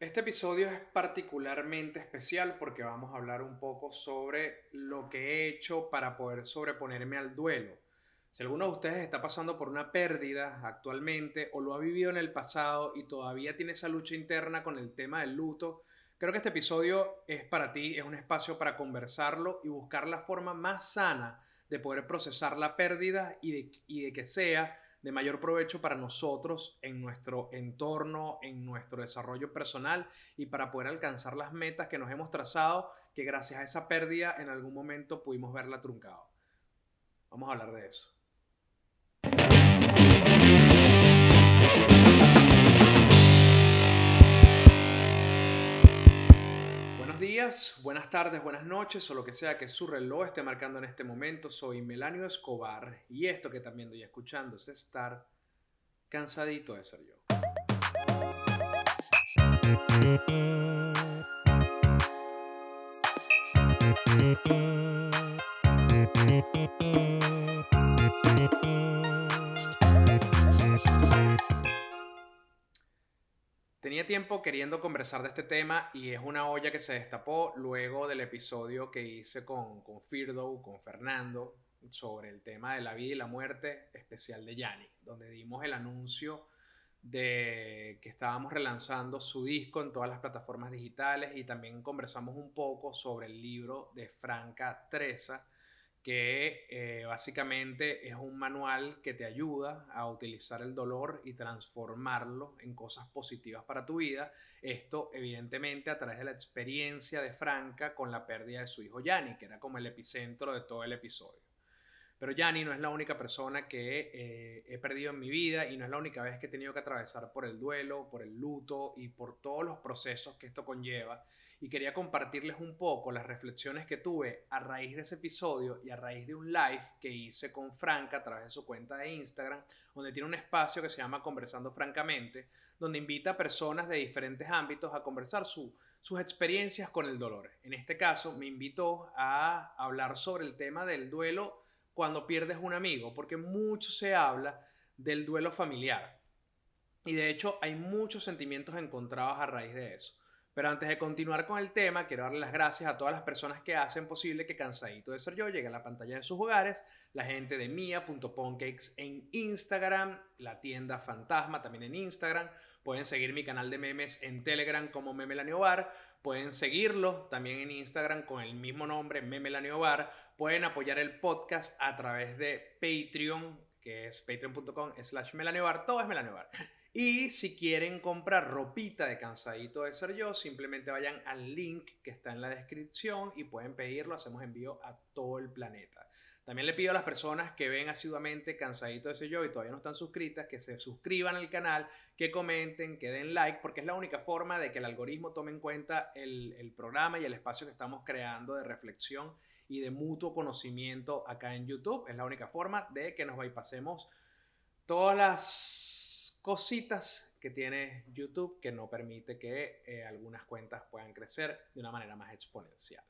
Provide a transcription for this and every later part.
Este episodio es particularmente especial porque vamos a hablar un poco sobre lo que he hecho para poder sobreponerme al duelo. Si alguno de ustedes está pasando por una pérdida actualmente o lo ha vivido en el pasado y todavía tiene esa lucha interna con el tema del luto, creo que este episodio es para ti, es un espacio para conversarlo y buscar la forma más sana de poder procesar la pérdida y de, y de que sea de mayor provecho para nosotros en nuestro entorno, en nuestro desarrollo personal y para poder alcanzar las metas que nos hemos trazado, que gracias a esa pérdida en algún momento pudimos verla truncado. Vamos a hablar de eso. Días, buenas tardes, buenas noches o lo que sea que su reloj esté marcando en este momento. Soy Melanio Escobar y esto que también estoy escuchando es estar cansadito de ser yo. Tenía tiempo queriendo conversar de este tema y es una olla que se destapó luego del episodio que hice con, con Firdo, con Fernando, sobre el tema de la vida y la muerte especial de Yanni, donde dimos el anuncio de que estábamos relanzando su disco en todas las plataformas digitales y también conversamos un poco sobre el libro de Franca Treza, que eh, básicamente es un manual que te ayuda a utilizar el dolor y transformarlo en cosas positivas para tu vida. Esto evidentemente a través de la experiencia de Franca con la pérdida de su hijo Yanni, que era como el epicentro de todo el episodio. Pero Yanni no es la única persona que eh, he perdido en mi vida y no es la única vez que he tenido que atravesar por el duelo, por el luto y por todos los procesos que esto conlleva y quería compartirles un poco las reflexiones que tuve a raíz de ese episodio y a raíz de un live que hice con Franca a través de su cuenta de Instagram, donde tiene un espacio que se llama Conversando Francamente, donde invita a personas de diferentes ámbitos a conversar sus experiencias con el dolor. En este caso, me invitó a hablar sobre el tema del duelo cuando pierdes un amigo, porque mucho se habla del duelo familiar. Y de hecho hay muchos sentimientos encontrados a raíz de eso. Pero antes de continuar con el tema, quiero darle las gracias a todas las personas que hacen posible que Cansadito de Ser Yo llegue a la pantalla de sus hogares, la gente de Mia.poncakes en Instagram, la tienda Fantasma también en Instagram, pueden seguir mi canal de memes en Telegram como Memelaniobar, pueden seguirlo también en Instagram con el mismo nombre, Memelaniobar, pueden apoyar el podcast a través de Patreon, que es patreon.com slash melaniobar, todo es melaniobar. Y si quieren comprar ropita de Cansadito de Ser Yo, simplemente vayan al link que está en la descripción y pueden pedirlo. Hacemos envío a todo el planeta. También le pido a las personas que ven asiduamente Cansadito de Ser Yo y todavía no están suscritas, que se suscriban al canal, que comenten, que den like, porque es la única forma de que el algoritmo tome en cuenta el, el programa y el espacio que estamos creando de reflexión y de mutuo conocimiento acá en YouTube. Es la única forma de que nos bypasemos todas las cositas que tiene YouTube que no permite que eh, algunas cuentas puedan crecer de una manera más exponencial.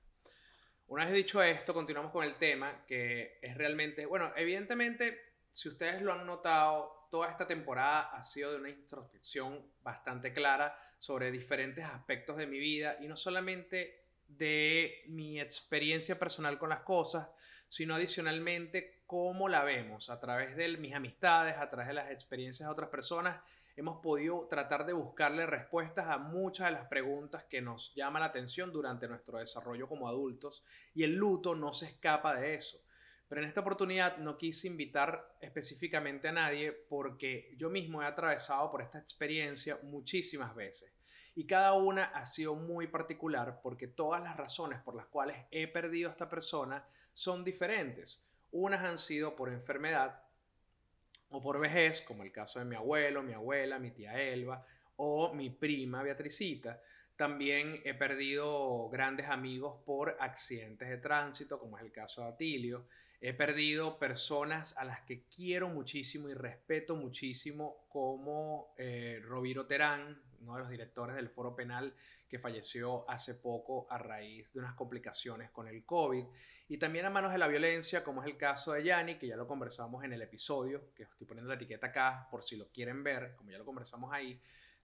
Una vez dicho esto, continuamos con el tema que es realmente, bueno, evidentemente, si ustedes lo han notado, toda esta temporada ha sido de una introspección bastante clara sobre diferentes aspectos de mi vida y no solamente de mi experiencia personal con las cosas, sino adicionalmente cómo la vemos a través de mis amistades, a través de las experiencias de otras personas. Hemos podido tratar de buscarle respuestas a muchas de las preguntas que nos llaman la atención durante nuestro desarrollo como adultos y el luto no se escapa de eso. Pero en esta oportunidad no quise invitar específicamente a nadie porque yo mismo he atravesado por esta experiencia muchísimas veces y cada una ha sido muy particular porque todas las razones por las cuales he perdido a esta persona son diferentes. Unas han sido por enfermedad o por vejez, como el caso de mi abuelo, mi abuela, mi tía Elba o mi prima Beatricita. También he perdido grandes amigos por accidentes de tránsito, como es el caso de Atilio. He perdido personas a las que quiero muchísimo y respeto muchísimo, como eh, Terán, uno de los directores del Foro Penal que falleció hace poco a raíz de unas complicaciones con el COVID. Y también a manos de la violencia, como es el caso de Yanni, que ya lo conversamos en el episodio, que estoy poniendo la etiqueta acá por si lo quieren ver, como ya lo conversamos ahí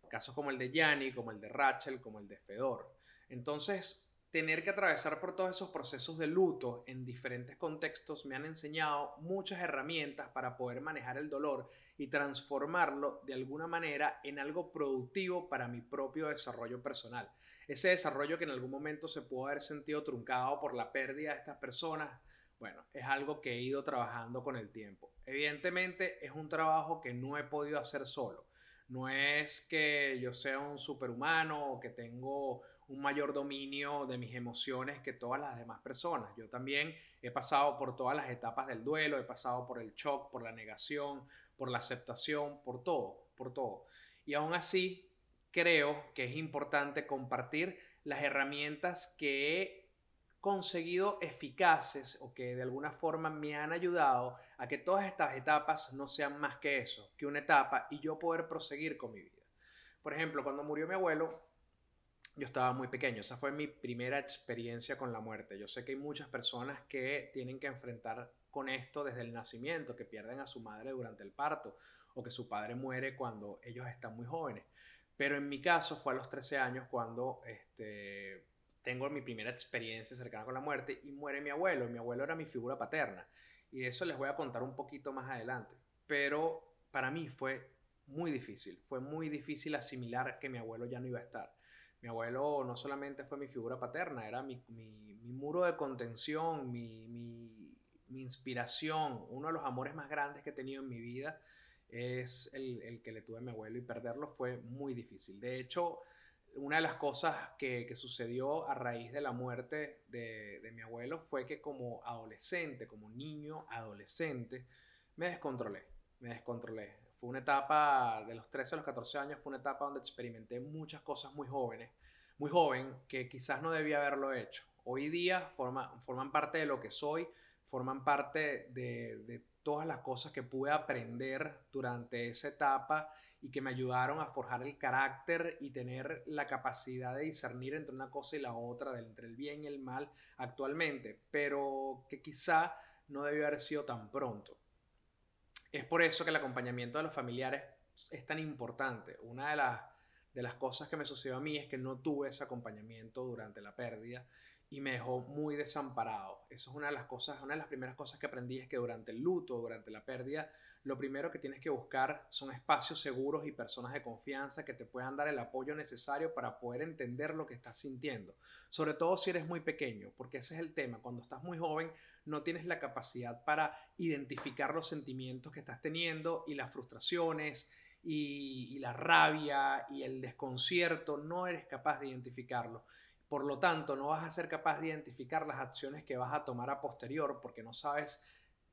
Casos como el de Yanni, como el de Rachel, como el de Fedor. Entonces, tener que atravesar por todos esos procesos de luto en diferentes contextos me han enseñado muchas herramientas para poder manejar el dolor y transformarlo de alguna manera en algo productivo para mi propio desarrollo personal. Ese desarrollo que en algún momento se pudo haber sentido truncado por la pérdida de estas personas, bueno, es algo que he ido trabajando con el tiempo. Evidentemente es un trabajo que no he podido hacer solo. No es que yo sea un superhumano o que tengo un mayor dominio de mis emociones que todas las demás personas. Yo también he pasado por todas las etapas del duelo, he pasado por el shock, por la negación, por la aceptación, por todo, por todo. Y aún así, creo que es importante compartir las herramientas que he conseguido eficaces o que de alguna forma me han ayudado a que todas estas etapas no sean más que eso, que una etapa y yo poder proseguir con mi vida. Por ejemplo, cuando murió mi abuelo, yo estaba muy pequeño. Esa fue mi primera experiencia con la muerte. Yo sé que hay muchas personas que tienen que enfrentar con esto desde el nacimiento, que pierden a su madre durante el parto o que su padre muere cuando ellos están muy jóvenes. Pero en mi caso fue a los 13 años cuando este, tengo mi primera experiencia cercana con la muerte y muere mi abuelo. Mi abuelo era mi figura paterna. Y eso les voy a contar un poquito más adelante. Pero para mí fue muy difícil. Fue muy difícil asimilar que mi abuelo ya no iba a estar mi abuelo no solamente fue mi figura paterna, era mi, muro de contención, mi, inspiración, uno de los amores más grandes que he tenido en mi vida es el, que le tuve a mi abuelo y perderlo fue muy difícil. De hecho, una de las cosas que, sucedió a raíz de la muerte de, de, mi abuelo fue que como adolescente, como niño adolescente, me descontrolé, me descontrolé. Fue una etapa de los 13 a los 14 años, fue una etapa donde experimenté muchas cosas muy jóvenes, muy joven, que quizás no debía haberlo hecho. Hoy día forman parte de lo que soy, forman parte de, de todas las cosas que pude aprender durante esa etapa y que me ayudaron a forjar el carácter y tener la capacidad de discernir entre una cosa y la otra, entre el bien y el mal actualmente, pero que quizá no debió haber sido tan pronto. Es por eso que el acompañamiento de los familiares es tan importante. Una de las, de las cosas que me sucedió a mí es que no tuve ese acompañamiento durante la pérdida y me dejó muy desamparado. Eso es una de las cosas, una de las primeras cosas que aprendí es que durante el luto, durante la pérdida, lo primero que tienes que buscar son espacios seguros y personas de confianza que te puedan dar el apoyo necesario para poder entender lo que estás sintiendo. Sobre todo si eres muy pequeño, porque ese es el tema. Cuando estás muy joven, no tienes la capacidad para identificar los sentimientos que estás teniendo y las frustraciones y, la rabia y el desconcierto, no eres capaz de identificarlo. Por lo tanto, no vas a ser capaz de identificar las acciones que vas a tomar a posterior porque no sabes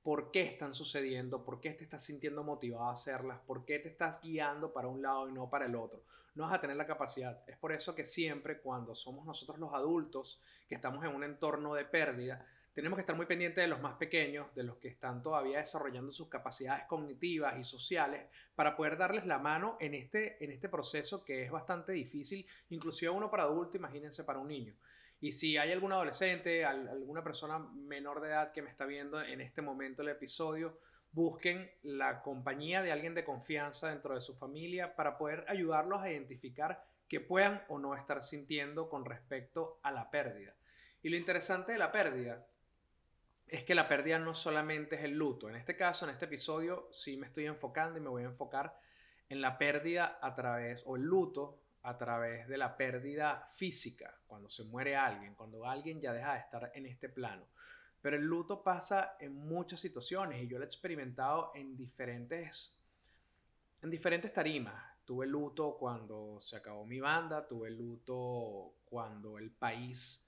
por qué están sucediendo, por qué te estás sintiendo motivado a hacerlas, por qué te estás guiando para un lado y no para el otro. No vas a tener la capacidad. Es por eso que siempre cuando somos nosotros los adultos que estamos en un entorno de pérdida, tenemos que estar muy pendientes de los más pequeños, de los que están todavía desarrollando sus capacidades cognitivas y sociales, para poder darles la mano en este, en este proceso que es bastante difícil, inclusive uno para adulto, imagínense para un niño. Y si hay algún adolescente, alguna persona menor de edad que me está viendo en este momento el episodio, busquen la compañía de alguien de confianza dentro de su familia para poder ayudarlos a identificar qué puedan o no estar sintiendo con respecto a la pérdida. Y lo interesante de la pérdida es que la pérdida no solamente es el luto. En este caso, en este episodio, sí me estoy enfocando y me voy a enfocar en la pérdida a través, o el luto a través de la pérdida física, cuando se muere alguien, cuando alguien ya deja de estar en este plano. Pero el luto pasa en muchas situaciones y yo lo he experimentado en diferentes, en diferentes tarimas. Tuve luto cuando se acabó mi banda, tuve luto cuando el país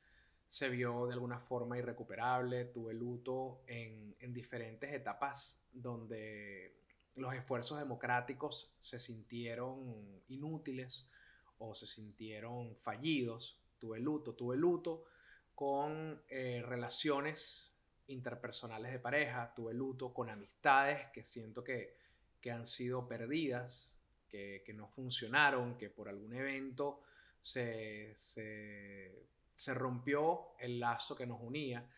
se vio de alguna forma irrecuperable, tuve luto en, en diferentes etapas donde los esfuerzos democráticos se sintieron inútiles o se sintieron fallidos, tuve luto, tuve luto con eh, relaciones interpersonales de pareja, tuve luto con amistades que siento que, que han sido perdidas, que, que, no funcionaron, que por algún evento se, se se rompió el lazo que nos unía.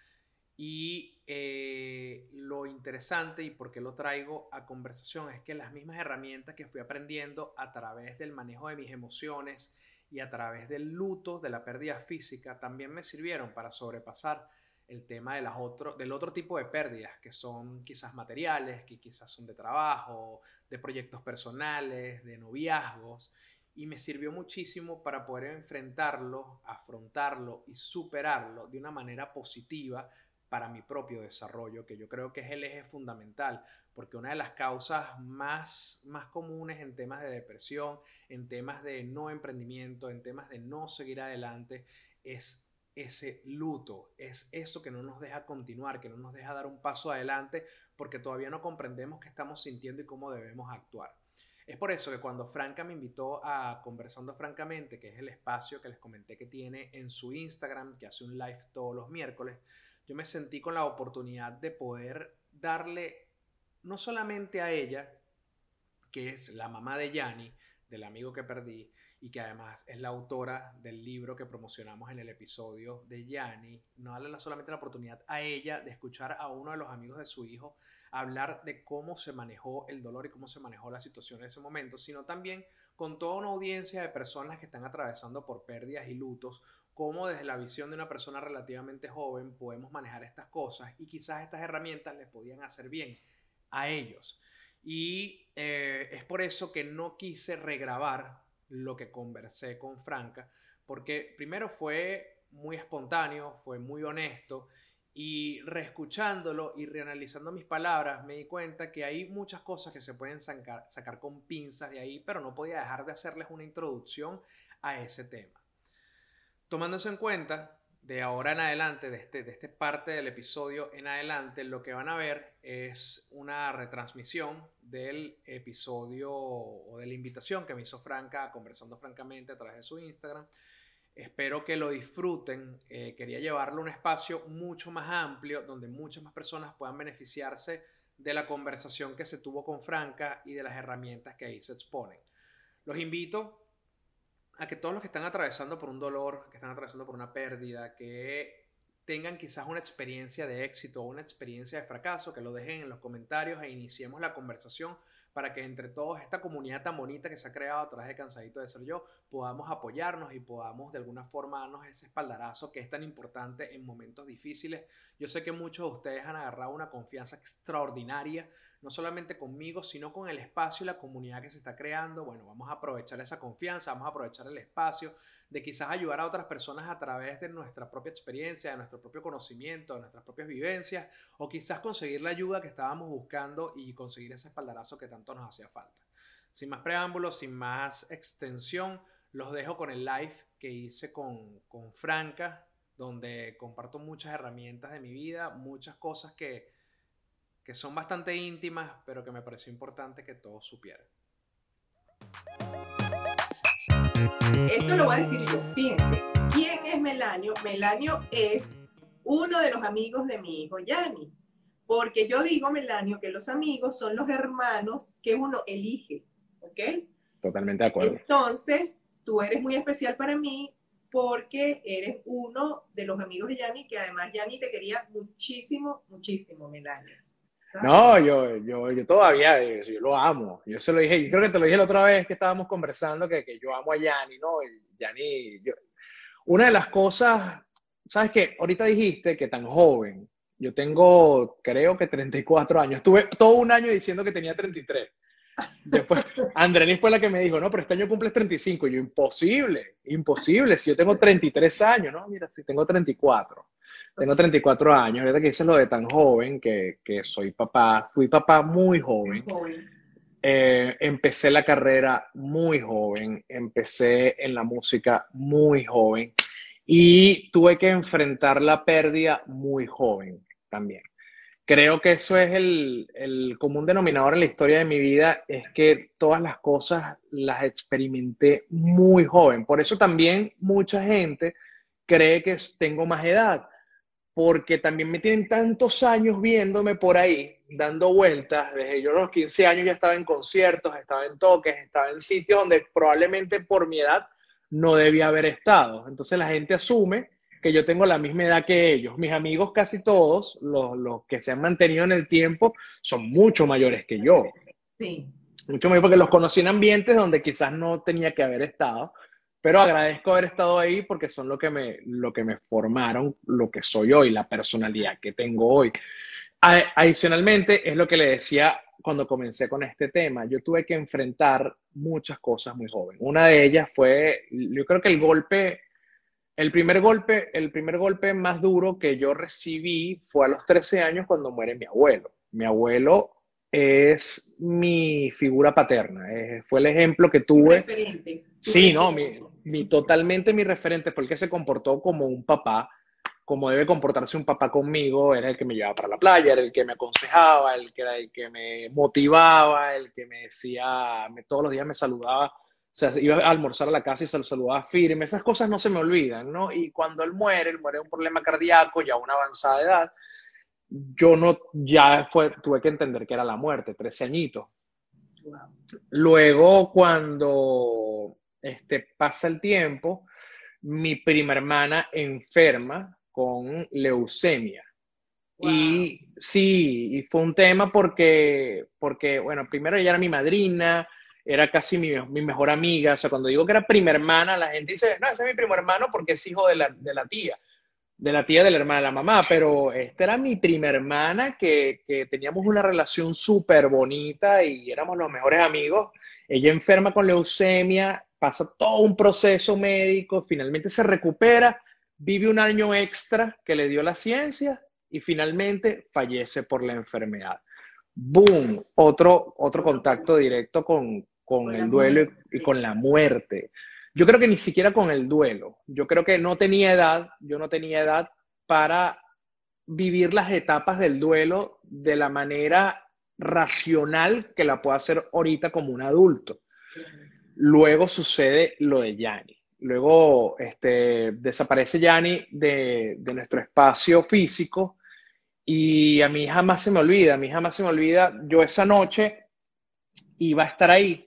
Y eh, lo interesante y por qué lo traigo a conversación es que las mismas herramientas que fui aprendiendo a través del manejo de mis emociones y a través del luto, de la pérdida física, también me sirvieron para sobrepasar el tema de las otro, del otro tipo de pérdidas, que son quizás materiales, que quizás son de trabajo, de proyectos personales, de noviazgos, y me sirvió muchísimo para poder enfrentarlo, afrontarlo y superarlo de una manera positiva para mi propio desarrollo, que yo creo que es el eje fundamental, porque una de las causas más, más comunes en temas de depresión, en temas de no emprendimiento, en temas de no seguir adelante, es ese luto, es eso que no nos deja continuar, que no nos deja dar un paso adelante porque todavía no comprendemos qué estamos sintiendo y cómo debemos actuar. Es por eso que cuando Franca me invitó a Conversando Francamente, que es el espacio que les comenté que tiene en su Instagram, que hace un live todos los miércoles, yo me sentí con la oportunidad de poder darle no solamente a ella, que es la mamá de Yanni, del amigo que perdí, y que además es la autora del libro que promocionamos en el episodio de Yanni, no darle solamente la oportunidad a ella de escuchar a uno de los amigos de su hijo hablar de cómo se manejó el dolor y cómo se manejó la situación en ese momento, sino también con toda una audiencia de personas que están atravesando por pérdidas y lutos, cómo desde la visión de una persona relativamente joven podemos manejar estas cosas y quizás estas herramientas les podían hacer bien a ellos. Y eh, es por eso que no quise regrabar lo que conversé con Franca, porque primero fue muy espontáneo, fue muy honesto y reescuchándolo y reanalizando mis palabras me di cuenta que hay muchas cosas que se pueden sacar, sacar con pinzas de ahí, pero no podía dejar de hacerles una introducción a ese tema. Tomándose en cuenta de ahora en adelante, de, este, de esta parte del episodio en adelante, lo que van a ver es una retransmisión del episodio o de la invitación que me hizo Franca conversando francamente a través de su Instagram. Espero que lo disfruten. Eh, quería llevarlo a un espacio mucho más amplio donde muchas más personas puedan beneficiarse de la conversación que se tuvo con Franca y de las herramientas que ahí se exponen. Los invito a que todos los que están atravesando por un dolor, que están atravesando por una pérdida, que tengan quizás una experiencia de éxito o una experiencia de fracaso, que lo dejen en los comentarios e iniciemos la conversación para que entre todos esta comunidad tan bonita que se ha creado a través de Cansadito de Ser Yo podamos apoyarnos y podamos de alguna forma darnos ese espaldarazo que es tan importante en momentos difíciles. Yo sé que muchos de ustedes han agarrado una confianza extraordinaria no solamente conmigo, sino con el espacio y la comunidad que se está creando. Bueno, vamos a aprovechar esa confianza, vamos a aprovechar el espacio de quizás ayudar a otras personas a través de nuestra propia experiencia, de nuestro propio conocimiento, de nuestras propias vivencias, o quizás conseguir la ayuda que estábamos buscando y conseguir ese espaldarazo que tanto nos hacía falta. Sin más preámbulos, sin más extensión, los dejo con el live que hice con, con Franca, donde comparto muchas herramientas de mi vida, muchas cosas que que son bastante íntimas, pero que me pareció importante que todos supieran. Esto lo voy a decir yo. Fíjense, ¿quién es Melanio? Melanio es uno de los amigos de mi hijo Yanni. Porque yo digo, Melanio, que los amigos son los hermanos que uno elige. ¿Ok? Totalmente de acuerdo. Entonces, tú eres muy especial para mí porque eres uno de los amigos de Yanni, que además Yanni te quería muchísimo, muchísimo, Melanio. No, yo, yo, yo todavía, eh, yo lo amo. Yo se lo dije, yo creo que te lo dije la otra vez que estábamos conversando, que, que yo amo a Yanni, ¿no? Yanni, una de las cosas, ¿sabes qué? Ahorita dijiste que tan joven, yo tengo, creo que 34 años. Estuve todo un año diciendo que tenía 33. Después, Andrenis fue la que me dijo, no, pero este año cumples 35. Y yo, imposible, imposible. Si yo tengo 33 años, ¿no? Mira, si tengo 34. Tengo 34 años, ahorita que hice lo de tan joven, que, que soy papá, fui papá muy joven. Eh, empecé la carrera muy joven, empecé en la música muy joven y tuve que enfrentar la pérdida muy joven también. Creo que eso es el, el común denominador en la historia de mi vida, es que todas las cosas las experimenté muy joven. Por eso también mucha gente cree que tengo más edad porque también me tienen tantos años viéndome por ahí, dando vueltas, desde yo a los 15 años ya estaba en conciertos, estaba en toques, estaba en sitios donde probablemente por mi edad no debía haber estado. Entonces la gente asume que yo tengo la misma edad que ellos. Mis amigos casi todos, los, los que se han mantenido en el tiempo, son mucho mayores que yo. Sí. Mucho mejor porque los conocí en ambientes donde quizás no tenía que haber estado, pero agradezco haber estado ahí porque son lo que me, lo que me formaron, lo que soy hoy, la personalidad que tengo hoy. Adicionalmente, es lo que le decía cuando comencé con este tema. Yo tuve que enfrentar muchas cosas muy joven. Una de ellas fue, yo creo que el golpe, el primer golpe, el primer golpe más duro que yo recibí fue a los 13 años cuando muere mi abuelo. Mi abuelo es mi figura paterna, eh, fue el ejemplo que tuve. Referente. Sí, no, mi, mi, totalmente mi referente, porque se comportó como un papá, como debe comportarse un papá conmigo, era el que me llevaba para la playa, era el que me aconsejaba, el que era el que me motivaba, el que me decía, me, todos los días me saludaba, sea, iba a almorzar a la casa y se lo saludaba firme, esas cosas no se me olvidan, ¿no? Y cuando él muere, él muere de un problema cardíaco, ya a una avanzada edad, yo no, ya fue, tuve que entender que era la muerte, 13 añitos. Luego, cuando este, pasa el tiempo, mi prima hermana enferma con leucemia. Y sí, y fue un tema porque, porque, bueno, primero ella era mi madrina, era casi mi, mi, mejor amiga. O sea, cuando digo que era prima hermana, la gente dice, no, ese es mi primo hermano porque es hijo de la, de la tía de la tía de la hermana de la mamá, pero esta era mi prima hermana que, que teníamos una relación súper bonita y éramos los mejores amigos. Ella enferma con leucemia, pasa todo un proceso médico, finalmente se recupera, vive un año extra que le dio la ciencia y finalmente fallece por la enfermedad. ¡Boom! Otro, otro contacto directo con, con el duelo y, y con la muerte. Yo creo que ni siquiera con el duelo. Yo creo que no tenía edad, yo no tenía edad para vivir las etapas del duelo de la manera racional que la puedo hacer ahorita como un adulto. Luego sucede lo de Yanni. Luego este, desaparece Yanni de, de nuestro espacio físico y a mí jamás se me olvida, a mí jamás se me olvida, yo esa noche iba a estar ahí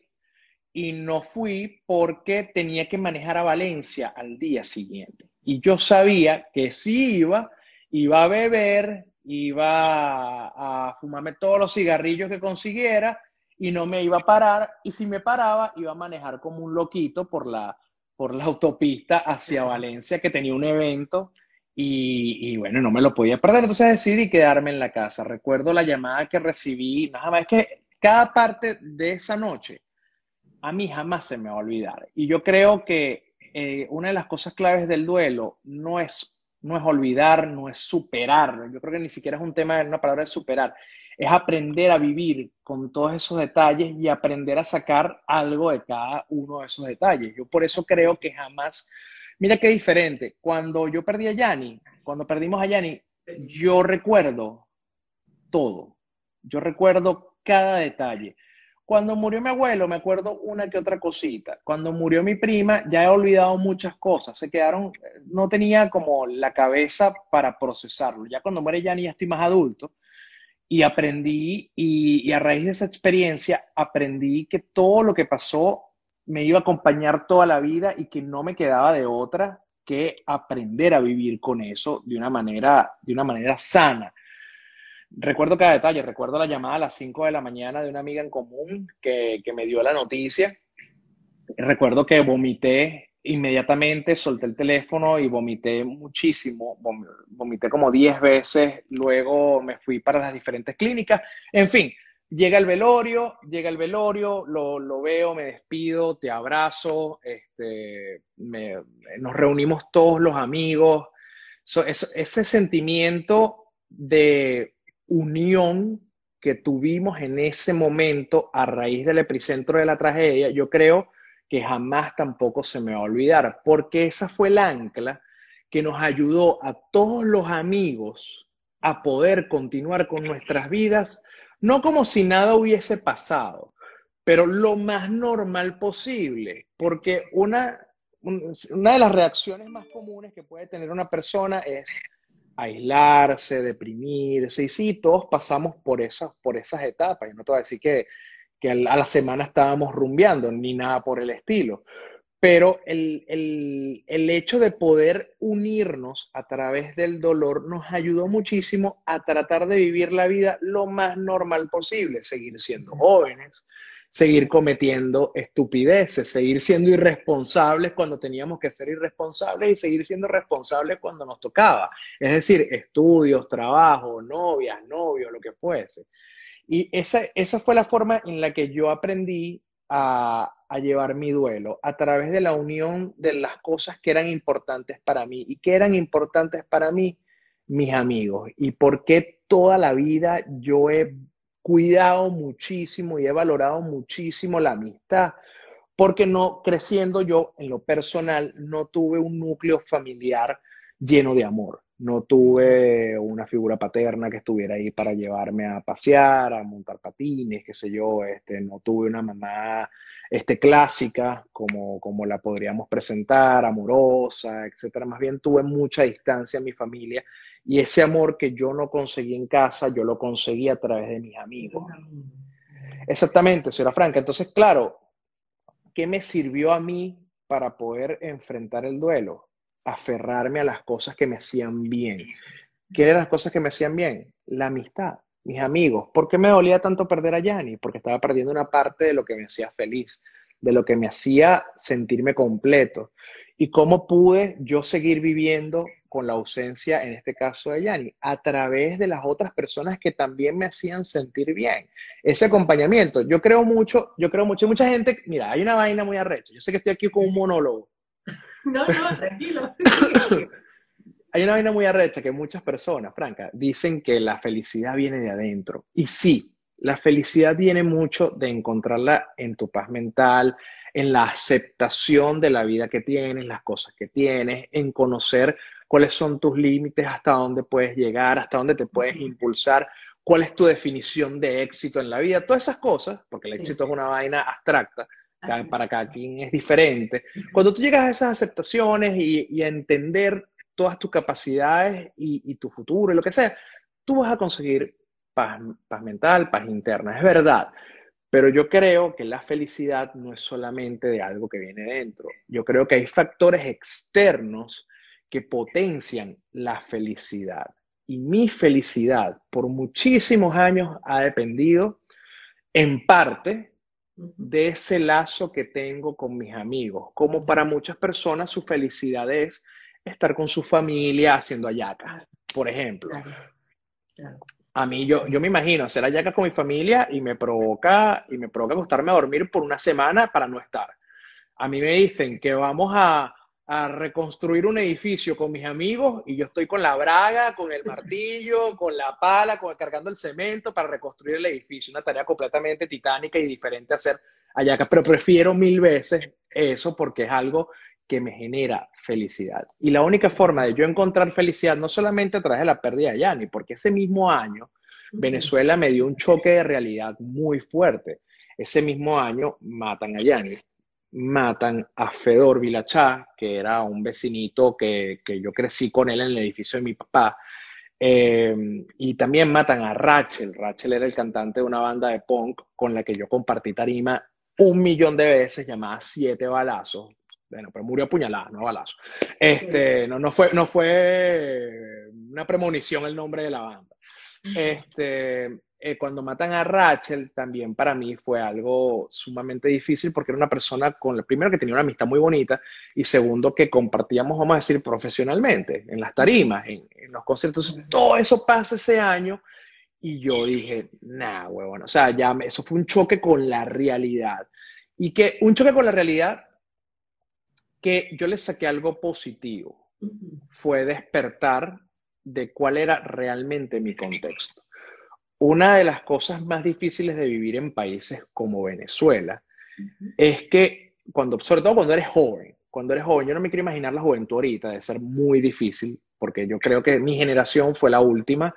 y no fui porque tenía que manejar a Valencia al día siguiente. Y yo sabía que si iba, iba a beber, iba a, fumarme todos los cigarrillos que consiguiera y no me iba a parar. Y si me paraba, iba a manejar como un loquito por la, por la autopista hacia Valencia, que tenía un evento. Y, y, bueno, no me lo podía perder. Entonces decidí quedarme en la casa. Recuerdo la llamada que recibí, nada más que cada parte de esa noche a mí jamás se me va a olvidar. Y yo creo que eh, una de las cosas claves del duelo no es, no es olvidar, no es superar. Yo creo que ni siquiera es un tema de una palabra de superar. Es aprender a vivir con todos esos detalles y aprender a sacar algo de cada uno de esos detalles. Yo por eso creo que jamás. Mira qué diferente. Cuando yo perdí a Yanni, cuando perdimos a Yanni, yo recuerdo todo. Yo recuerdo cada detalle. Cuando murió mi abuelo, me acuerdo una que otra cosita. Cuando murió mi prima, ya he olvidado muchas cosas. Se quedaron, no tenía como la cabeza para procesarlo. Ya cuando muere Yanni, ya estoy más adulto. Y aprendí, y, y a raíz de esa experiencia, aprendí que todo lo que pasó me iba a acompañar toda la vida y que no me quedaba de otra que aprender a vivir con eso de una manera, de una manera sana. Recuerdo cada detalle, recuerdo la llamada a las 5 de la mañana de una amiga en común que, que me dio la noticia. Recuerdo que vomité inmediatamente, solté el teléfono y vomité muchísimo, vomité como 10 veces, luego me fui para las diferentes clínicas, en fin, llega el velorio, llega el velorio, lo, lo veo, me despido, te abrazo, este, nos reunimos todos los amigos, ese sentimiento de unión que tuvimos en ese momento a raíz del epicentro de la tragedia, yo creo que jamás tampoco se me va a olvidar, porque esa fue el ancla que nos ayudó a todos los amigos a poder continuar con nuestras vidas, no como si nada hubiese pasado, pero lo más normal posible, porque una, una de las reacciones más comunes que puede tener una persona es aislarse, deprimirse. Y sí, todos pasamos por esas, por esas etapas. Y no te voy a decir que, que a la semana estábamos rumbeando, ni nada por el estilo. pero el, el, el, hecho de poder unirnos a través del dolor nos ayudó muchísimo a tratar de vivir la vida lo más normal posible, seguir siendo jóvenes, seguir cometiendo estupideces, seguir siendo irresponsables cuando teníamos que ser irresponsables y seguir siendo responsables cuando nos tocaba. Es decir, estudios, trabajo, novias, novios, lo que fuese. Y esa, esa fue la forma en la que yo aprendí a, a llevar mi duelo a través de la unión de las cosas que eran importantes para mí y que eran importantes para mí mis amigos y por qué toda la vida yo he cuidado muchísimo y he valorado muchísimo la amistad porque no creciendo yo en lo personal no tuve un núcleo familiar lleno de amor no tuve una figura paterna que estuviera ahí para llevarme a pasear, a montar patines, qué sé yo, este, no tuve una mamá este, clásica como, como la podríamos presentar, amorosa, etcétera. Más bien tuve mucha distancia en mi familia y ese amor que yo no conseguí en casa, yo lo conseguí a través de mis amigos. Exactamente, señora Franca. Entonces, claro, ¿qué me sirvió a mí para poder enfrentar el duelo? aferrarme a las cosas que me hacían bien. ¿Qué eran las cosas que me hacían bien? La amistad, mis amigos. ¿Por qué me dolía tanto perder a Yanni? Porque estaba perdiendo una parte de lo que me hacía feliz, de lo que me hacía sentirme completo. ¿Y cómo pude yo seguir viviendo con la ausencia, en este caso de Yanni? A través de las otras personas que también me hacían sentir bien. Ese acompañamiento. Yo creo mucho, yo creo mucho. Mucha gente, mira, hay una vaina muy arrecha. Yo sé que estoy aquí con un monólogo, no, no, tranquilo. Hay una vaina muy arrecha que muchas personas, Franca, dicen que la felicidad viene de adentro. Y sí, la felicidad viene mucho de encontrarla en tu paz mental, en la aceptación de la vida que tienes, las cosas que tienes, en conocer cuáles son tus límites, hasta dónde puedes llegar, hasta dónde te puedes impulsar, cuál es tu definición de éxito en la vida, todas esas cosas, porque el éxito es una vaina abstracta, para cada quien es diferente. Cuando tú llegas a esas aceptaciones y, a entender todas tus capacidades y, tu futuro y lo que sea, tú vas a conseguir paz, paz mental, paz interna, es verdad. Pero yo creo que la felicidad no es solamente de algo que viene dentro. Yo creo que hay factores externos que potencian la felicidad. Y mi felicidad por muchísimos años ha dependido en parte de ese lazo que tengo con mis amigos. Como para muchas personas su felicidad es estar con su familia haciendo ayacas, por ejemplo. A mí yo, yo me imagino hacer ayacas con mi familia y me provoca y me provoca acostarme a dormir por una semana para no estar. A mí me dicen que vamos a, a reconstruir un edificio con mis amigos y yo estoy con la braga, con el martillo, con la pala, con, cargando el cemento para reconstruir el edificio. Una tarea completamente titánica y diferente a hacer allá pero prefiero mil veces eso porque es algo que me genera felicidad. Y la única forma de yo encontrar felicidad, no solamente a través de la pérdida de Yanni, porque ese mismo año Venezuela me dio un choque de realidad muy fuerte. Ese mismo año matan a Yanni matan a Fedor Vilachá, que era un vecinito que, yo crecí con él en el edificio de mi papá. Eh, y también matan a Rachel. Rachel era el cantante de una banda de punk con la que yo compartí tarima un millón de veces, llamada Siete Balazos. Bueno, pero murió apuñalada, no balazo. Este, no, no, fue, no fue una premonición el nombre de la banda. Este, eh, cuando matan a Rachel, también para mí fue algo sumamente difícil porque era una persona con, primero que tenía una amistad muy bonita y segundo que compartíamos, vamos a decir, profesionalmente en las tarimas, en, los conciertos. todo eso pasa ese año y yo dije, nah, huevón, o sea, ya eso fue un choque con la realidad. Y que un choque con la realidad que yo le saqué algo positivo fue despertar de cuál era realmente mi contexto. Una de las cosas más difíciles de vivir en países como Venezuela es que, cuando, sobre todo cuando eres joven, cuando eres joven, yo no me quiero imaginar la juventud ahorita, debe ser muy difícil, porque yo creo que mi generación fue la última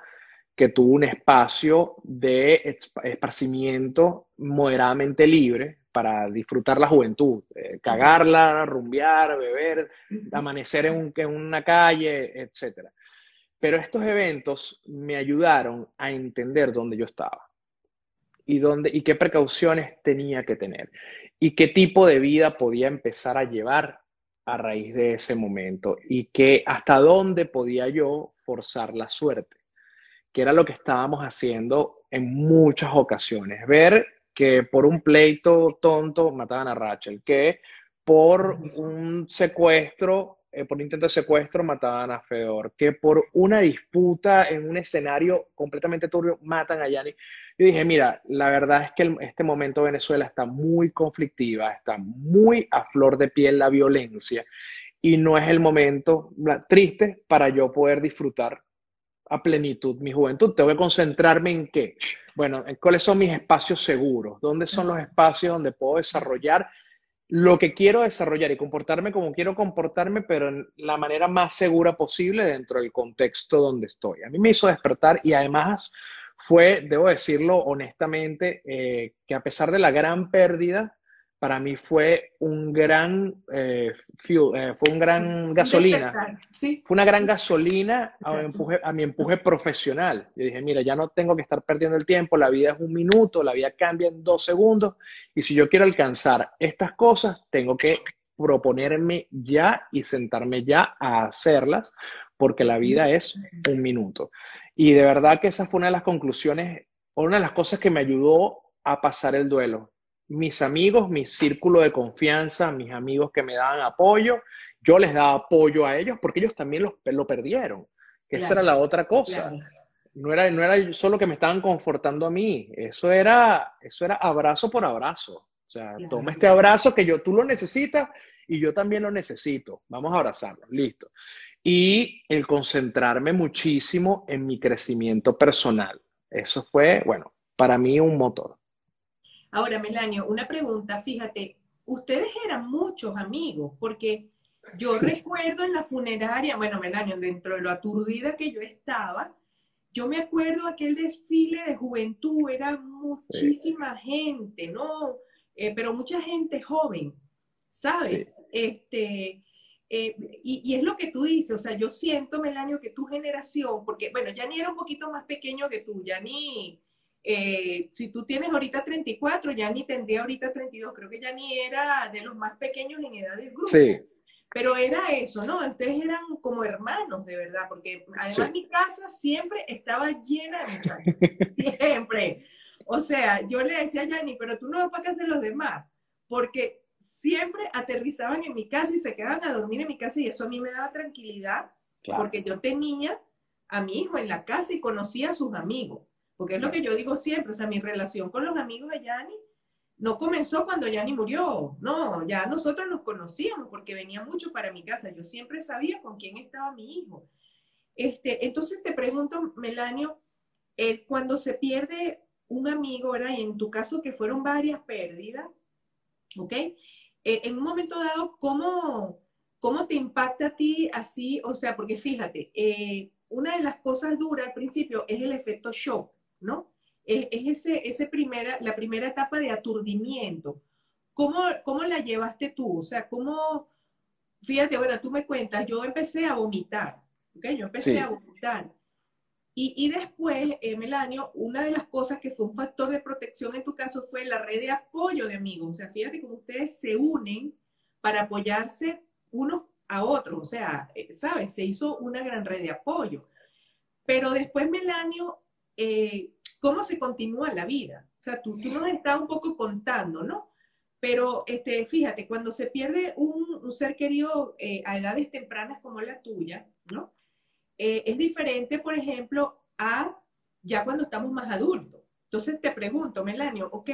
que tuvo un espacio de esparcimiento moderadamente libre para disfrutar la juventud, eh, cagarla, rumbear, beber, amanecer en, en una calle, etcétera. Pero estos eventos me ayudaron a entender dónde yo estaba. y, dónde, y qué precauciones tenía que tener y qué tipo de vida podía empezar a llevar a raíz de ese momento y que hasta dónde podía yo forzar la suerte, que era lo que estábamos haciendo en muchas ocasiones. Ver que por un pleito tonto mataban a Rachel, que por un secuestro, eh, por un intento de secuestro mataban a Fedor, que por una disputa en un escenario completamente turbio matan a Yanni. Yo dije, mira, la verdad es que este momento Venezuela está muy conflictiva, está muy a flor de piel la violencia y no es el momento triste para yo poder disfrutar a plenitud mi juventud. Tengo que concentrarme en qué. Bueno, en cuáles son mis espacios seguros, dónde son los espacios donde puedo desarrollar lo que quiero desarrollar y comportarme como quiero comportarme, pero en la manera más segura posible dentro del contexto donde estoy. A mí me hizo despertar y además fue, debo decirlo honestamente, eh, que a pesar de la gran pérdida, para mí fue un gran eh, eh, fue un gran gasolina. Fue una gran gasolina a mi, empuje, a mi empuje profesional. Yo dije, mira, ya no tengo que estar perdiendo el tiempo, la vida es un minuto, la vida cambia en dos segundos, y si yo quiero alcanzar estas cosas, tengo que proponerme ya y sentarme ya a hacerlas, porque la vida es un minuto. Y de verdad que esa fue una de las conclusiones, una de las cosas que me ayudó a pasar el duelo mis amigos, mi círculo de confianza, mis amigos que me daban apoyo, yo les daba apoyo a ellos porque ellos también lo, lo perdieron. esa era la otra cosa. No, era, no era solo que me estaban confortando a mí, eso era, eso era abrazo por abrazo. O sea, toma este abrazo que yo, tú lo necesitas y yo también lo necesito. Vamos a abrazarnos, listo. Y el concentrarme muchísimo en mi crecimiento personal. Eso fue, bueno, para mí un motor. Ahora, Melanio, una pregunta, fíjate, ustedes eran muchos amigos, porque yo recuerdo en la funeraria, bueno, Melanio, dentro de lo aturdida que yo estaba, yo me acuerdo aquel desfile de juventud, era muchísima gente, ¿no? Eh, pero mucha gente joven, ¿sabes? Este, eh, y, y, es lo que tú dices, o sea, yo siento, Melanio, que tu generación, porque, bueno, ya ni era un poquito más pequeño que tú, ya ni, eh, si tú tienes ahorita 34, ya ni tendría ahorita 32, creo que ya ni era de los más pequeños en edad del grupo. Sí. Pero era eso, ¿no? Ustedes eran como hermanos, de verdad, porque además mi casa siempre estaba llena de muchachos, siempre. O sea, yo le decía a Yanni, pero tú no vas para casa de los demás, porque siempre aterrizaban en mi casa y se quedaban a dormir en mi casa y eso a mí me daba tranquilidad, porque yo tenía a mi hijo en la casa y conocía a sus amigos. Porque es lo que yo digo siempre, o sea, mi relación con los amigos de Yanni no comenzó cuando Yanni murió, no, ya nosotros nos conocíamos porque venía mucho para mi casa, yo siempre sabía con quién estaba mi hijo. Este, entonces te pregunto, Melanio, eh, cuando se pierde un amigo, ¿verdad? Y en tu caso que fueron varias pérdidas, ¿ok? Eh, en un momento dado, ¿cómo, ¿cómo te impacta a ti así? O sea, porque fíjate, eh, una de las cosas duras al principio es el efecto shock. ¿No? Es, ese, ese primera, la primera etapa de aturdimiento. ¿Cómo, ¿Cómo la llevaste tú? O sea, ¿cómo, fíjate, bueno, tú me cuentas, yo empecé a vomitar, ¿ok? Yo empecé a vomitar. Y, y después, eh, Melanio, una de las cosas que fue un factor de protección en tu caso fue la red de apoyo de amigos. O sea, fíjate cómo ustedes se unen para apoyarse unos a otros. O sea, eh, ¿sabes? Se hizo una gran red de apoyo. Pero después, Melanio, eh, cómo se continúa la vida. O sea, tú, tú nos estás un poco contando, ¿no? Pero este, fíjate, cuando se pierde un, ser querido eh, a edades tempranas como la tuya, ¿no? Eh, es diferente, por ejemplo, a ya cuando estamos más adultos. Entonces te pregunto, Melanio, ok,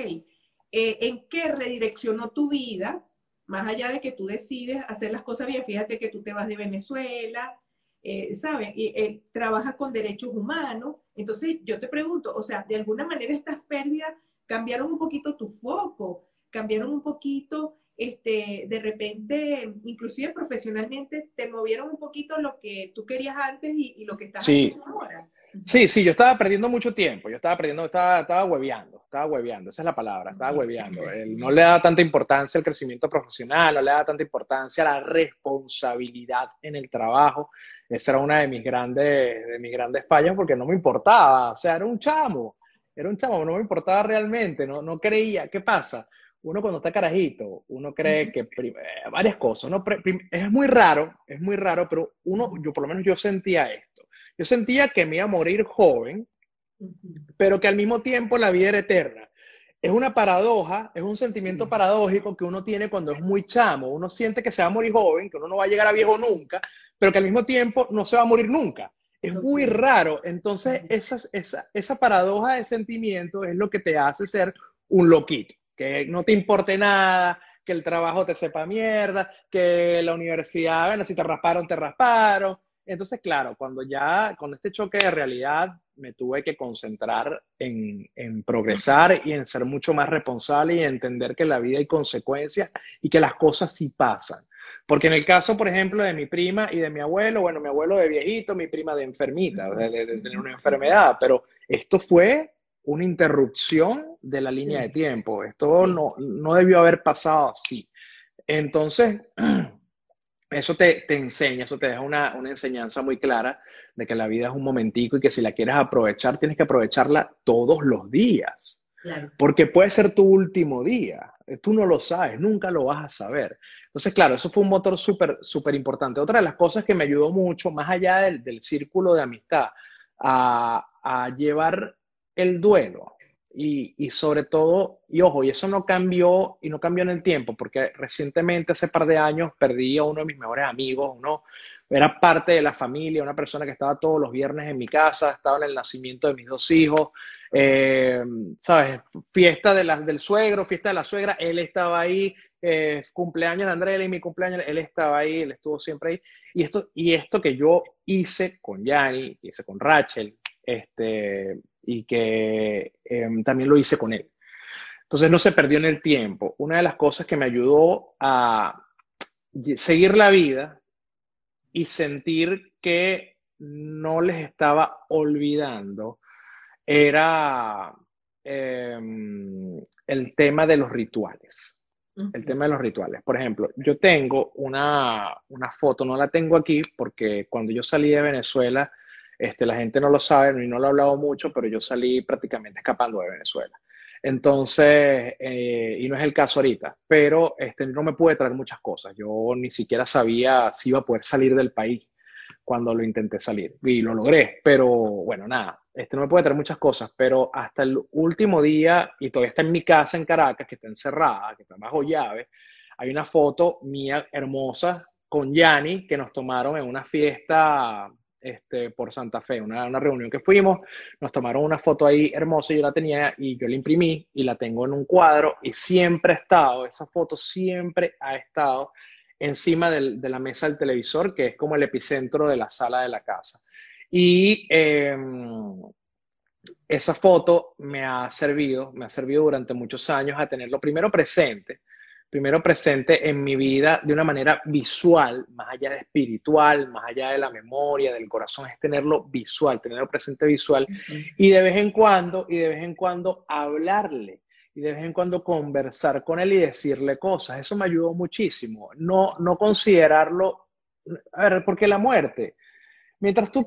¿en qué redireccionó tu vida? Más allá de que tú decides hacer las cosas bien, fíjate que tú te vas de Venezuela, eh, ¿sabes? Y eh, trabaja con derechos humanos. Entonces, yo te pregunto, o sea, de alguna manera estas pérdidas cambiaron un poquito tu foco, cambiaron un poquito, este, de repente, inclusive profesionalmente, te movieron un poquito lo que tú querías antes y, lo que estás haciendo ahora. Sí, sí, yo estaba perdiendo mucho tiempo, yo estaba perdiendo, estaba, estaba hueveando, estaba hueveando, esa es la palabra, estaba hueveando. no le da tanta importancia al crecimiento profesional, no le da tanta importancia a la responsabilidad en el trabajo. Esa era una de mis grandes, de mis grandes fallas porque no me importaba, o sea, era un chamo. era un chamo, no me importaba realmente, no, no creía. ¿Qué pasa? Uno cuando está carajito, uno cree que eh, varias cosas, es muy raro, es muy raro, pero uno, yo por lo menos yo sentía esto. Yo sentía que me iba a morir joven, pero que al mismo tiempo la vida era eterna. Es una paradoja, es un sentimiento paradójico que uno tiene cuando es muy chamo. Uno siente que se va a morir joven, que uno no va a llegar a viejo nunca, pero que al mismo tiempo no se va a morir nunca. Es muy raro. Entonces, esa, esa, esa paradoja de sentimiento es lo que te hace ser un loquito, que no te importe nada, que el trabajo te sepa mierda, que la universidad, bueno, si te rasparon, te rasparon. Entonces, claro, cuando ya con este choque de realidad me tuve que concentrar en, en, progresar y en ser mucho más responsable y entender que en la vida hay consecuencias y que las cosas sí pasan. Porque en el caso, por ejemplo, de mi prima y de mi abuelo, bueno, mi abuelo de viejito, mi prima de enfermita, de, tener una enfermedad, pero esto fue una interrupción de la línea de tiempo. Esto no, no debió haber pasado así. Entonces, eso te, te enseña, eso te deja una, una, enseñanza muy clara de que la vida es un momentico y que si la quieres aprovechar, tienes que aprovecharla todos los días. Porque puede ser tu último día. Tú no lo sabes, nunca lo vas a saber. Entonces, claro, eso fue un motor súper, súper importante. Otra de las cosas que me ayudó mucho, más allá del, del círculo de amistad, a, a llevar el duelo y, y, sobre todo, y ojo, y eso no cambió y no cambió en el tiempo, porque recientemente, hace par de años, perdí a uno de mis mejores amigos, uno era parte de la familia, una persona que estaba todos los viernes en mi casa, estaba en el nacimiento de mis dos hijos, eh, ¿sabes? Fiesta de la, del suegro, fiesta de la suegra, él estaba ahí, eh, cumpleaños de Andrea y mi cumpleaños, él estaba ahí, él estuvo siempre ahí. Y esto, y esto que yo hice con Yanni, hice con Rachel, este, y que em, también lo hice con él. Entonces no se perdió en el tiempo. Una de las cosas que me ayudó a seguir la vida y sentir que no les estaba olvidando era em, el tema de los rituales el tema de los rituales. Por ejemplo, yo tengo una, una, foto, no la tengo aquí porque cuando yo salí de Venezuela, este, la gente no lo sabe y no lo he hablado mucho, pero yo salí prácticamente escapando de Venezuela. Entonces, eh, y no es el caso ahorita, pero este, no me pude traer muchas cosas. Yo ni siquiera sabía si iba a poder salir del país cuando lo intenté salir y lo logré, pero bueno, nada, este no me puede traer muchas cosas, pero hasta el último día, y todavía está en mi casa en Caracas, que está encerrada, que está bajo llave, hay una foto mía hermosa con Yanni que nos tomaron en una fiesta este, por Santa Fe, una, una, reunión que fuimos, nos tomaron una foto ahí hermosa, yo la tenía y yo la imprimí y la tengo en un cuadro y siempre ha estado, esa foto siempre ha estado encima del, de la mesa del televisor, que es como el epicentro de la sala de la casa. Y em, esa foto me ha servido, me ha servido durante muchos años a tenerlo primero presente, primero presente en mi vida de una manera visual, más allá de espiritual, más allá de la memoria, del corazón, es tenerlo visual, tenerlo presente visual y de vez en cuando, y de vez en cuando hablarle y de vez en cuando conversar con él y decirle cosas. Eso me ayudó muchísimo. No, no considerarlo, a ver, porque la muerte, mientras tú,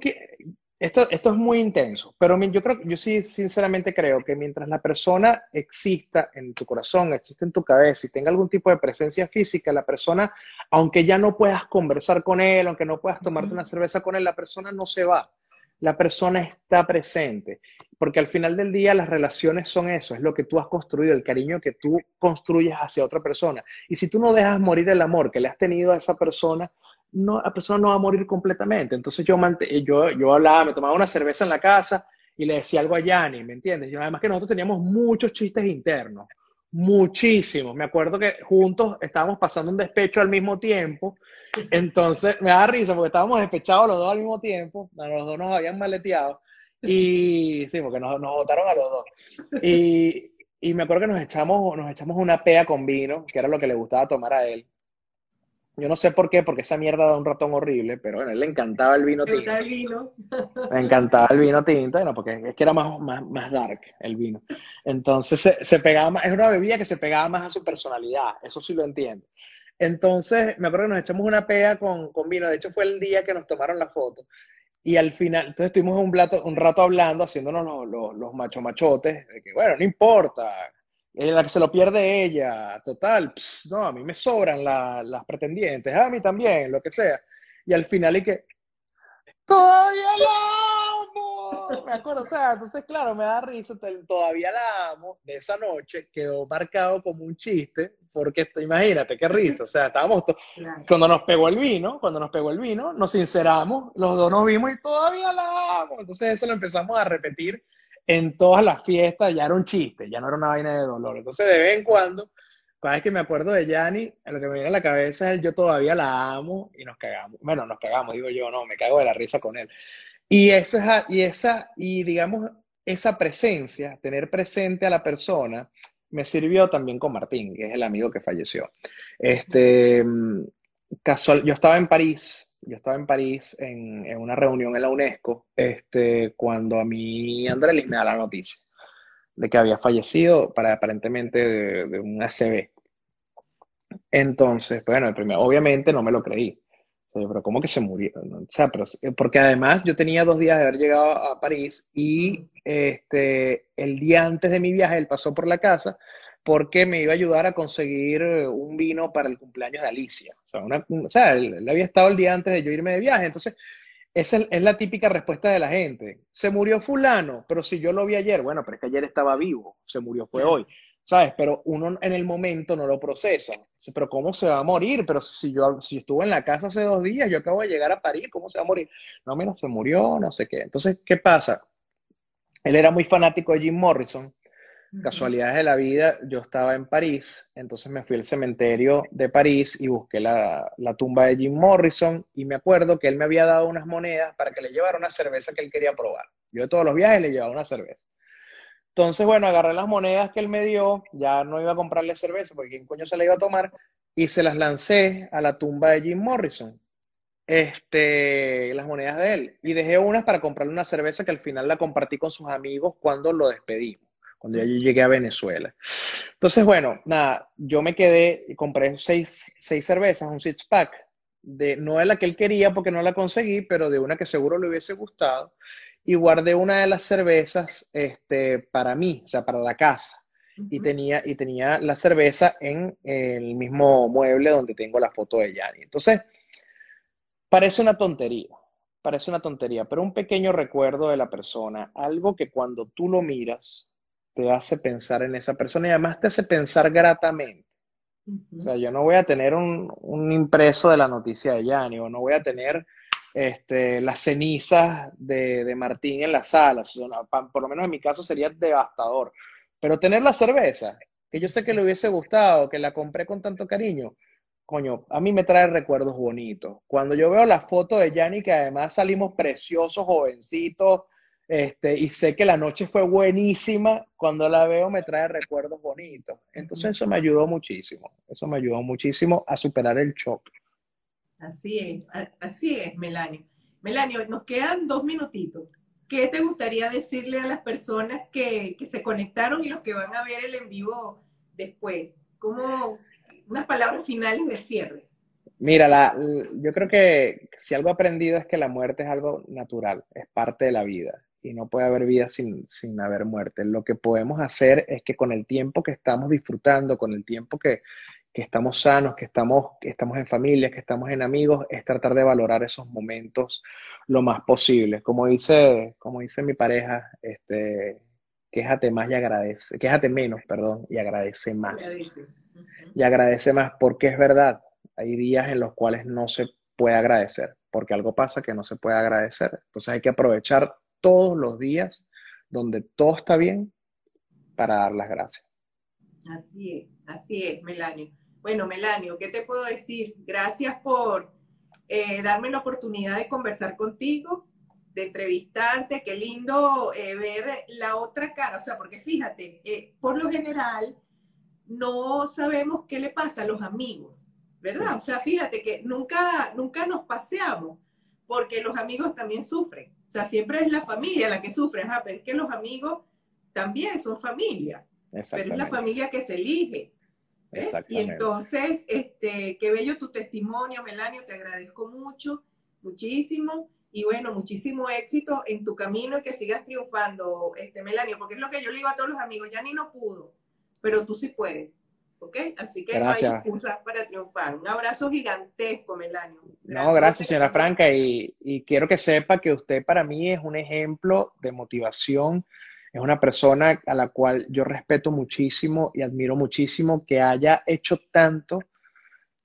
esto, esto es muy intenso, pero yo creo, yo sí sinceramente creo que mientras la persona exista en tu corazón, existe en tu cabeza y tenga algún tipo de presencia física, la persona, aunque ya no puedas conversar con él, aunque no puedas tomarte una cerveza con él, la persona no se va. La persona está presente, porque al final del día las relaciones son eso, es lo que tú has construido, el cariño que tú construyes hacia otra persona. Y si tú no dejas morir el amor que le has tenido a esa persona, no, la persona no va a morir completamente. Entonces yo, yo, yo hablaba, me tomaba una cerveza en la casa y le decía algo a Yanni, ¿me entiendes? Yo, además que nosotros teníamos muchos chistes internos, muchísimos. Me acuerdo que juntos estábamos pasando un despecho al mismo tiempo. Entonces me da risa porque estábamos despechados los dos al mismo tiempo. Los dos nos habían maleteado. Y sí, porque nos, nos votaron a los dos. Y, y me acuerdo que nos echamos, nos echamos una pea con vino, que era lo que le gustaba tomar a él. Yo no sé por qué, porque esa mierda da un ratón horrible, pero bueno, a él le encantaba el vino tinto. El vino? Le encantaba el vino tinto, bueno, porque es que era más, más, más dark el vino. Entonces se, se, pegaba más, es una bebida que se pegaba más a su personalidad, eso sí lo entiendo. Entonces, me acuerdo que nos echamos una pea con, con vino, de hecho fue el día que nos tomaron la foto. Y al final, entonces estuvimos un, un rato hablando, haciéndonos los, los, los macho machotes, de que bueno, no importa, la que se lo pierde ella, total, no, a mí me sobran las pretendientes, a mí también, lo que sea. Y al final, y que, todavía la amo. Me acuerdo, o sea, entonces, claro, me da risa, todavía la amo. De esa noche quedó marcado como un chiste, porque imagínate qué risa, o sea, estábamos, cuando nos pegó el vino, cuando nos pegó el vino, nos sinceramos, los dos nos vimos y todavía la amo. Entonces, eso lo empezamos a repetir en todas las fiestas ya era un chiste, ya no era una vaina de dolor. Entonces, de vez en cuando, cada vez que me acuerdo de Yanni, lo que me viene a la cabeza es yo todavía la amo y nos cagamos. Bueno, nos cagamos, digo yo, no, me cago de la risa con él. Y, eso es, y esa, y digamos, esa presencia, tener presente a la persona, me sirvió también con Martín, que es el amigo que falleció. Este, casual, yo estaba en París yo estaba en París en, en, una reunión en la UNESCO este, cuando a mí Andrés me da la noticia de que había fallecido para aparentemente de, un ACV. Entonces, bueno, obviamente no me lo creí. Pero ¿cómo que se murió? O pero, porque además yo tenía dos días de haber llegado a París y este, el día antes de mi viaje él pasó por la casa porque me iba a ayudar a conseguir eh, un vino para el cumpleaños de Alicia. O sea, él, había estado el día antes de yo irme de viaje. Entonces, esa es, la típica respuesta de la gente. Se murió fulano, pero si yo lo vi ayer, bueno, pero es que ayer estaba vivo, se murió fue hoy. ¿Sabes? Pero uno en el momento no lo procesa. Pero ¿cómo se va a morir? Pero si yo si estuve en la casa hace dos días, yo acabo de llegar a París, ¿cómo se va a morir? No, mira, se murió, no sé qué. Entonces, ¿qué pasa? Él era muy fanático de Jim Morrison Casualidades de la vida, yo estaba en París, entonces me fui al cementerio de París y busqué la, tumba de Jim Morrison y me acuerdo que él me había dado unas monedas para que le llevara una cerveza que él quería probar. Yo de todos los viajes le llevaba una cerveza. Entonces, bueno, agarré las monedas que él me dio, ya no iba a comprarle cerveza porque quién coño se la iba a tomar, y se las lancé a la tumba de Jim Morrison. Este, las monedas de él. Y dejé unas para comprarle una cerveza que al final la compartí con sus amigos cuando lo despedimos cuando ya yo llegué a Venezuela. Entonces, bueno, nada, yo me quedé y compré seis, seis cervezas, un six pack, de, no de la que él quería porque no la conseguí, pero de una que seguro le hubiese gustado, y guardé una de las cervezas este, para mí, o sea, para la casa. Y tenía, y tenía la cerveza en el mismo mueble donde tengo la foto de Yanni. Entonces, parece una tontería, parece una tontería, pero un pequeño recuerdo de la persona, algo que cuando tú lo miras, te hace pensar en esa persona y además te hace pensar gratamente. O sea, yo no voy a tener un, impreso de la noticia de Yanni o no voy a tener este, las cenizas de, Martín en la sala. por lo menos en mi caso sería devastador. Pero tener la cerveza, que yo sé que le hubiese gustado, que la compré con tanto cariño, coño, a mí me trae recuerdos bonitos. Cuando yo veo la foto de Yanni, que además salimos preciosos, jovencitos, este, y sé que la noche fue buenísima, cuando la veo me trae recuerdos bonitos. Entonces eso me ayudó muchísimo, eso me ayudó muchísimo a superar el shock. Así es, así es, Melanio. Melanio, nos quedan dos minutitos. ¿Qué te gustaría decirle a las personas que, que se conectaron y los que van a ver el en vivo después? Como unas palabras finales de cierre. Mira, la, yo creo que si algo he aprendido es que la muerte es algo natural, es parte de la vida y no puede haber vida sin, sin haber muerte. Lo que podemos hacer es que con el tiempo que estamos disfrutando, con el tiempo que, que estamos sanos, que estamos, que estamos en familia, que estamos en amigos, es tratar de valorar esos momentos lo más posible. Como dice, como dice mi pareja, este, quéjate más y agradece, quéjate menos, perdón, y agradece más. Y agradece más porque es verdad, hay días en los cuales no se puede agradecer, porque algo pasa que no se puede agradecer. Entonces hay que aprovechar todos los días donde todo está bien para dar las gracias. Así es, así es, Melanio. Bueno, Melanio, ¿qué te puedo decir? Gracias por eh, darme la oportunidad de conversar contigo, de entrevistarte. Qué lindo eh, ver la otra cara. O sea, porque fíjate, eh, por lo general no sabemos qué le pasa a los amigos, ¿verdad? O sea, fíjate que nunca, nunca nos paseamos porque los amigos también sufren. O sea, siempre es la familia la que sufre, ajá, pero es que los amigos también son familia, pero es la familia que se elige. Y entonces, este, qué bello tu testimonio, Melanio, te agradezco mucho, muchísimo. Y bueno, muchísimo éxito en tu camino y que sigas triunfando, este Melanio, porque es lo que yo le digo a todos los amigos, ya ni no pudo, pero tú sí puedes. ¿Ok? Así que gracias. no hay excusas para triunfar. Un abrazo gigantesco, Melanio. No, gracias, señora Franca. Y, y quiero que sepa que usted para mí es un ejemplo de motivación. Es una persona a la cual yo respeto muchísimo y admiro muchísimo que haya hecho tanto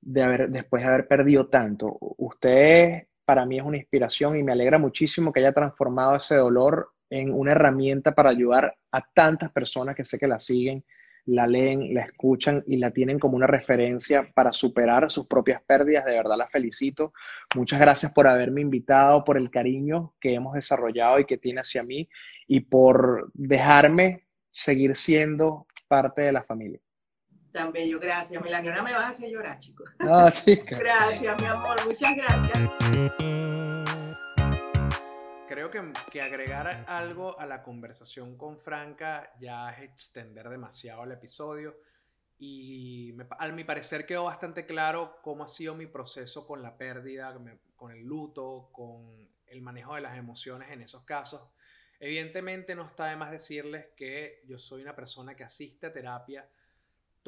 de haber, después de haber perdido tanto. Usted para mí es una inspiración y me alegra muchísimo que haya transformado ese dolor en una herramienta para ayudar a tantas personas que sé que la siguen, la leen, la escuchan y la tienen como una referencia para superar sus propias pérdidas. De verdad la felicito. Muchas gracias por haberme invitado, por el cariño que hemos desarrollado y que tiene hacia mí y por dejarme seguir siendo parte de la familia. Tan bello, gracias, Melania. Ahora me vas a hacer llorar, chicos. No, chica. gracias, mi amor, muchas gracias. Creo que, que, agregar algo a la conversación con Franca ya es extender demasiado el episodio y me, a mi parecer quedó bastante claro cómo ha sido mi proceso con la pérdida, con el luto, con el manejo de las emociones en esos casos. Evidentemente no está de más decirles que yo soy una persona que asiste a terapia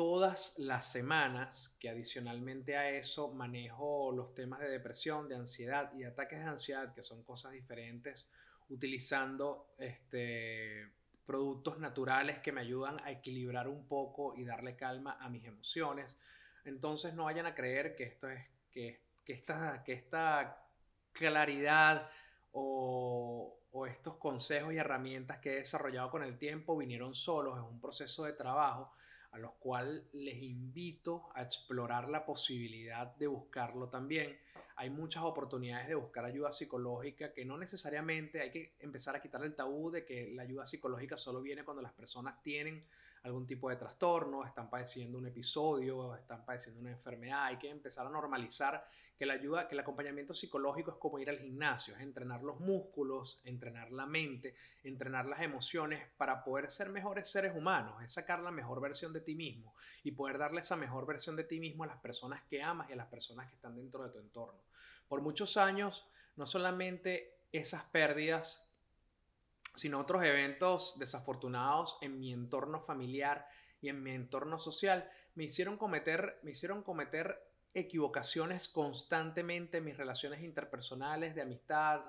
todas las semanas, que adicionalmente a eso manejo los temas de depresión, de ansiedad y ataques de ansiedad, que son cosas diferentes, utilizando este, productos naturales que me ayudan a equilibrar un poco y darle calma a mis emociones. Entonces no vayan a creer que esto es que, que, esta, que esta claridad o, o estos consejos y herramientas que he desarrollado con el tiempo vinieron solos, es un proceso de trabajo a los cuales les invito a explorar la posibilidad de buscarlo también. Hay muchas oportunidades de buscar ayuda psicológica que no necesariamente hay que empezar a quitar el tabú de que la ayuda psicológica solo viene cuando las personas tienen algún tipo de trastorno, están padeciendo un episodio, están padeciendo una enfermedad. Hay que empezar a normalizar que la ayuda, que el acompañamiento psicológico es como ir al gimnasio, es entrenar los músculos, entrenar la mente, entrenar las emociones para poder ser mejores seres humanos, es sacar la mejor versión de ti mismo y poder darle esa mejor versión de ti mismo a las personas que amas y a las personas que están dentro de tu entorno. Por muchos años, no solamente esas pérdidas sino otros eventos desafortunados en mi entorno familiar y en mi entorno social. Me hicieron cometer, me hicieron cometer equivocaciones constantemente en mis relaciones interpersonales, de amistad,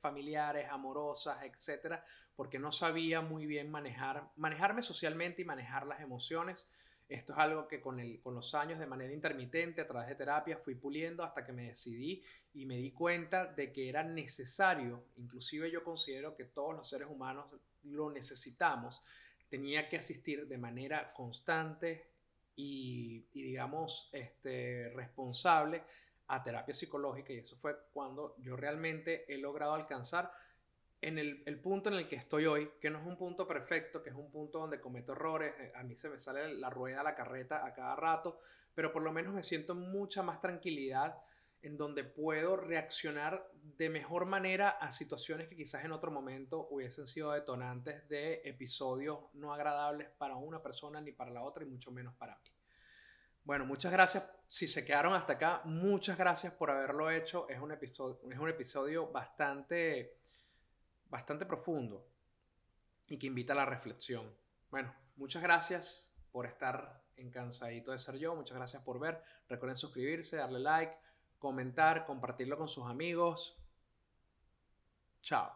familiares, amorosas, etcétera, porque no sabía muy bien manejar, manejarme socialmente y manejar las emociones esto es algo que con, el, con los años de manera intermitente, a través de terapia, fui puliendo hasta que me decidí y me di cuenta de que era necesario, inclusive yo considero que todos los seres humanos lo necesitamos, tenía que asistir de manera constante y, y digamos, este, responsable a terapia psicológica. Y eso fue cuando yo realmente he logrado alcanzar en el, punto en el que estoy hoy, que no es un punto perfecto, que es un punto donde cometo errores, eh, a mí se me sale la rueda, la carreta a cada rato, pero por lo menos me siento mucha más tranquilidad en donde puedo reaccionar de mejor manera a situaciones que quizás en otro momento hubiesen sido detonantes de episodios no agradables para una persona ni para la otra y mucho menos para mí. Bueno, muchas gracias. Si se quedaron hasta acá, muchas gracias por haberlo hecho. Es un episodio, es un episodio bastante bastante profundo y que invita a la reflexión. Bueno, muchas gracias por estar en Cansadito de Ser Yo, muchas gracias por ver. Recuerden suscribirse, darle like, comentar, compartirlo con sus amigos. Chao.